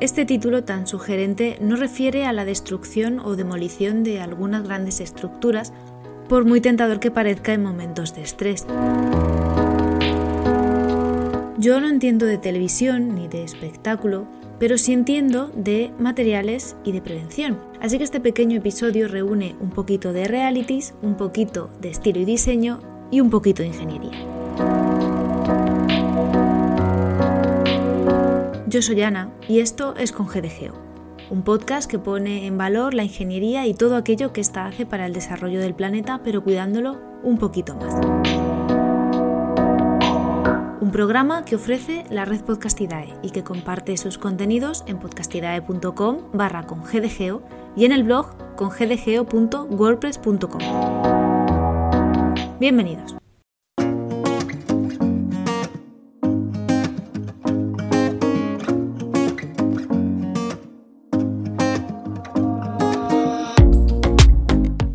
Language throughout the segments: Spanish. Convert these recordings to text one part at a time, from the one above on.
este título tan sugerente no refiere a la destrucción o demolición de algunas grandes estructuras, por muy tentador que parezca en momentos de estrés. Yo no entiendo de televisión ni de espectáculo, pero sí entiendo de materiales y de prevención. Así que este pequeño episodio reúne un poquito de realities, un poquito de estilo y diseño y un poquito de ingeniería. Yo soy Ana y esto es con GDGeo, un podcast que pone en valor la ingeniería y todo aquello que ésta hace para el desarrollo del planeta, pero cuidándolo un poquito más un programa que ofrece la red Podcastidae y que comparte sus contenidos en podcastidae.com barra con gdgeo y en el blog con gdgeo.wordpress.com. Bienvenidos.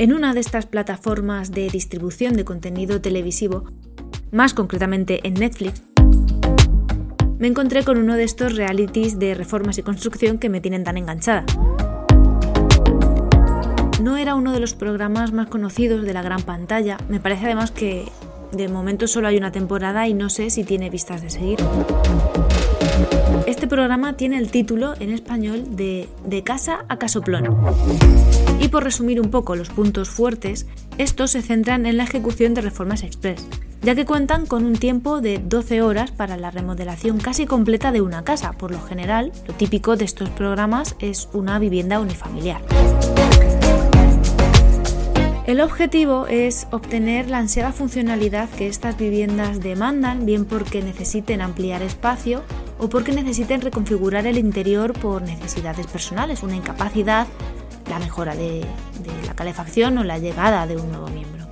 En una de estas plataformas de distribución de contenido televisivo más concretamente en Netflix, me encontré con uno de estos realities de reformas y construcción que me tienen tan enganchada. No era uno de los programas más conocidos de la gran pantalla, me parece además que de momento solo hay una temporada y no sé si tiene vistas de seguir. Este programa tiene el título en español de De casa a casoplón. Y por resumir un poco los puntos fuertes, estos se centran en la ejecución de reformas express, ya que cuentan con un tiempo de 12 horas para la remodelación casi completa de una casa. Por lo general, lo típico de estos programas es una vivienda unifamiliar. El objetivo es obtener la ansiada funcionalidad que estas viviendas demandan, bien porque necesiten ampliar espacio o porque necesiten reconfigurar el interior por necesidades personales, una incapacidad, la mejora de, la calefacción o la llegada de un nuevo miembro.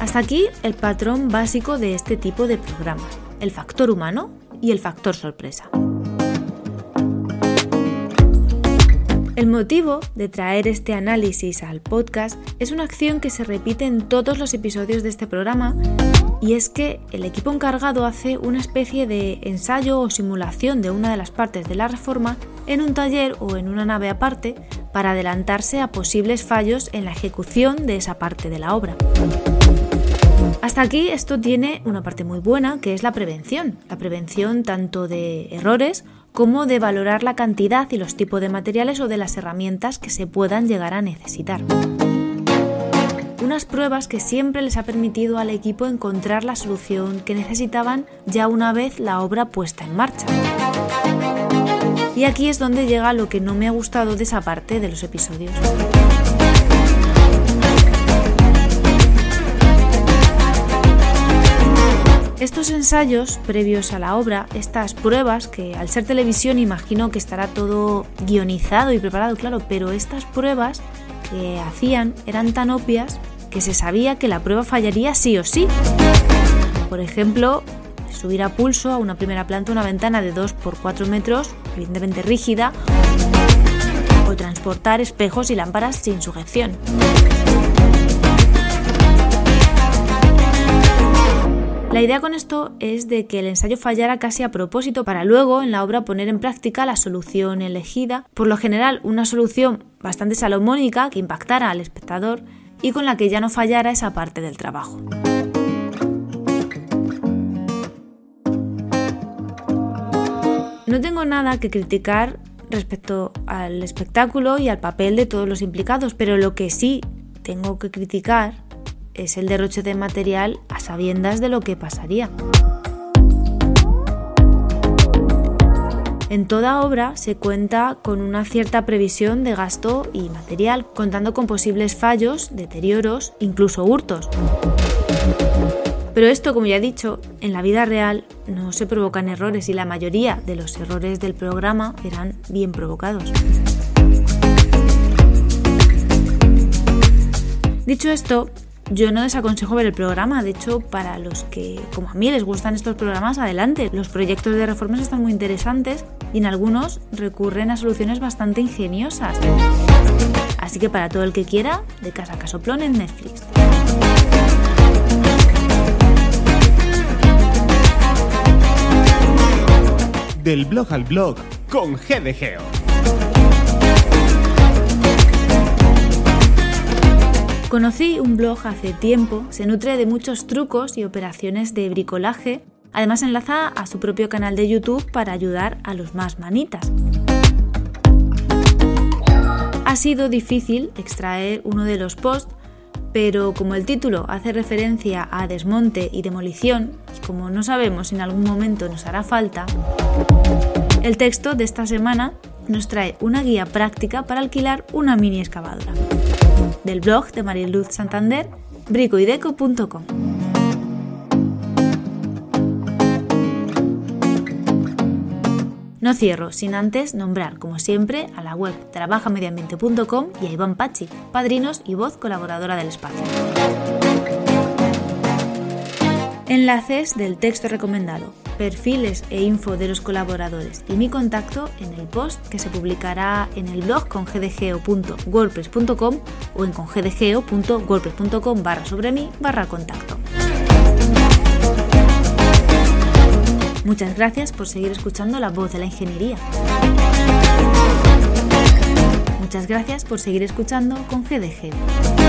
Hasta aquí el patrón básico de este tipo de programas, el factor humano y el factor sorpresa. El motivo de traer este análisis al podcast es una acción que se repite en todos los episodios de este programa y es que el equipo encargado hace una especie de ensayo o simulación de una de las partes de la reforma en un taller o en una nave aparte para adelantarse a posibles fallos en la ejecución de esa parte de la obra. Hasta aquí esto tiene una parte muy buena, que es la prevención. La prevención tanto de errores como de valorar la cantidad y los tipos de materiales o de las herramientas que se puedan llegar a necesitar. Unas pruebas que siempre les ha permitido al equipo encontrar la solución que necesitaban ya una vez la obra puesta en marcha. Y aquí es donde llega lo que no me ha gustado de esa parte de los episodios. Estos ensayos previos a la obra, estas pruebas, que al ser televisión imagino que estará todo guionizado y preparado, claro, pero estas pruebas que hacían eran tan obvias que se sabía que la prueba fallaría sí o sí. Por ejemplo, subir a pulso a una primera planta una ventana de 2 por 4 metros, evidentemente rígida, o transportar espejos y lámparas sin sujeción. La idea con esto es de que el ensayo fallara casi a propósito para luego en la obra poner en práctica la solución elegida, por lo general una solución bastante salomónica que impactara al espectador y con la que ya no fallara esa parte del trabajo. No tengo nada que criticar respecto al espectáculo y al papel de todos los implicados, pero lo que sí tengo que criticar es el derroche de material a sabiendas de lo que pasaría. En toda obra se cuenta con una cierta previsión de gasto y material, contando con posibles fallos, deterioros, incluso hurtos. Pero esto, como ya he dicho, en la vida real no se provocan errores y la mayoría de los errores del programa eran bien provocados. Dicho esto, yo no desaconsejo ver el programa, de hecho, para los que, como a mí, les gustan estos programas, adelante. Los proyectos de reformas están muy interesantes y en algunos recurren a soluciones bastante ingeniosas. Así que para todo el que quiera, de casa a casoplón en Netflix. del blog al blog con GDGeo. Conocí un blog hace tiempo, se nutre de muchos trucos y operaciones de bricolaje, además enlaza a su propio canal de YouTube para ayudar a los más manitas. Ha sido difícil extraer uno de los posts, pero como el título hace referencia a desmonte y demolición, y como no sabemos si en algún momento nos hará falta, el texto de esta semana nos trae una guía práctica para alquilar una mini excavadora del blog de Mariluz Santander, bricoideco.com. No cierro sin antes nombrar, como siempre, a la web trabajamediambiente.com y a Iván Pachi, padrinos y voz colaboradora del espacio. Enlaces del texto recomendado perfiles e info de los colaboradores y mi contacto en el post que se publicará en el blog con gdgeo.wordpress.com o en congdgeo.wordpress.com barra sobre mí barra contacto. Muchas gracias por seguir escuchando la voz de la ingeniería. Muchas gracias por seguir escuchando con GDGeo.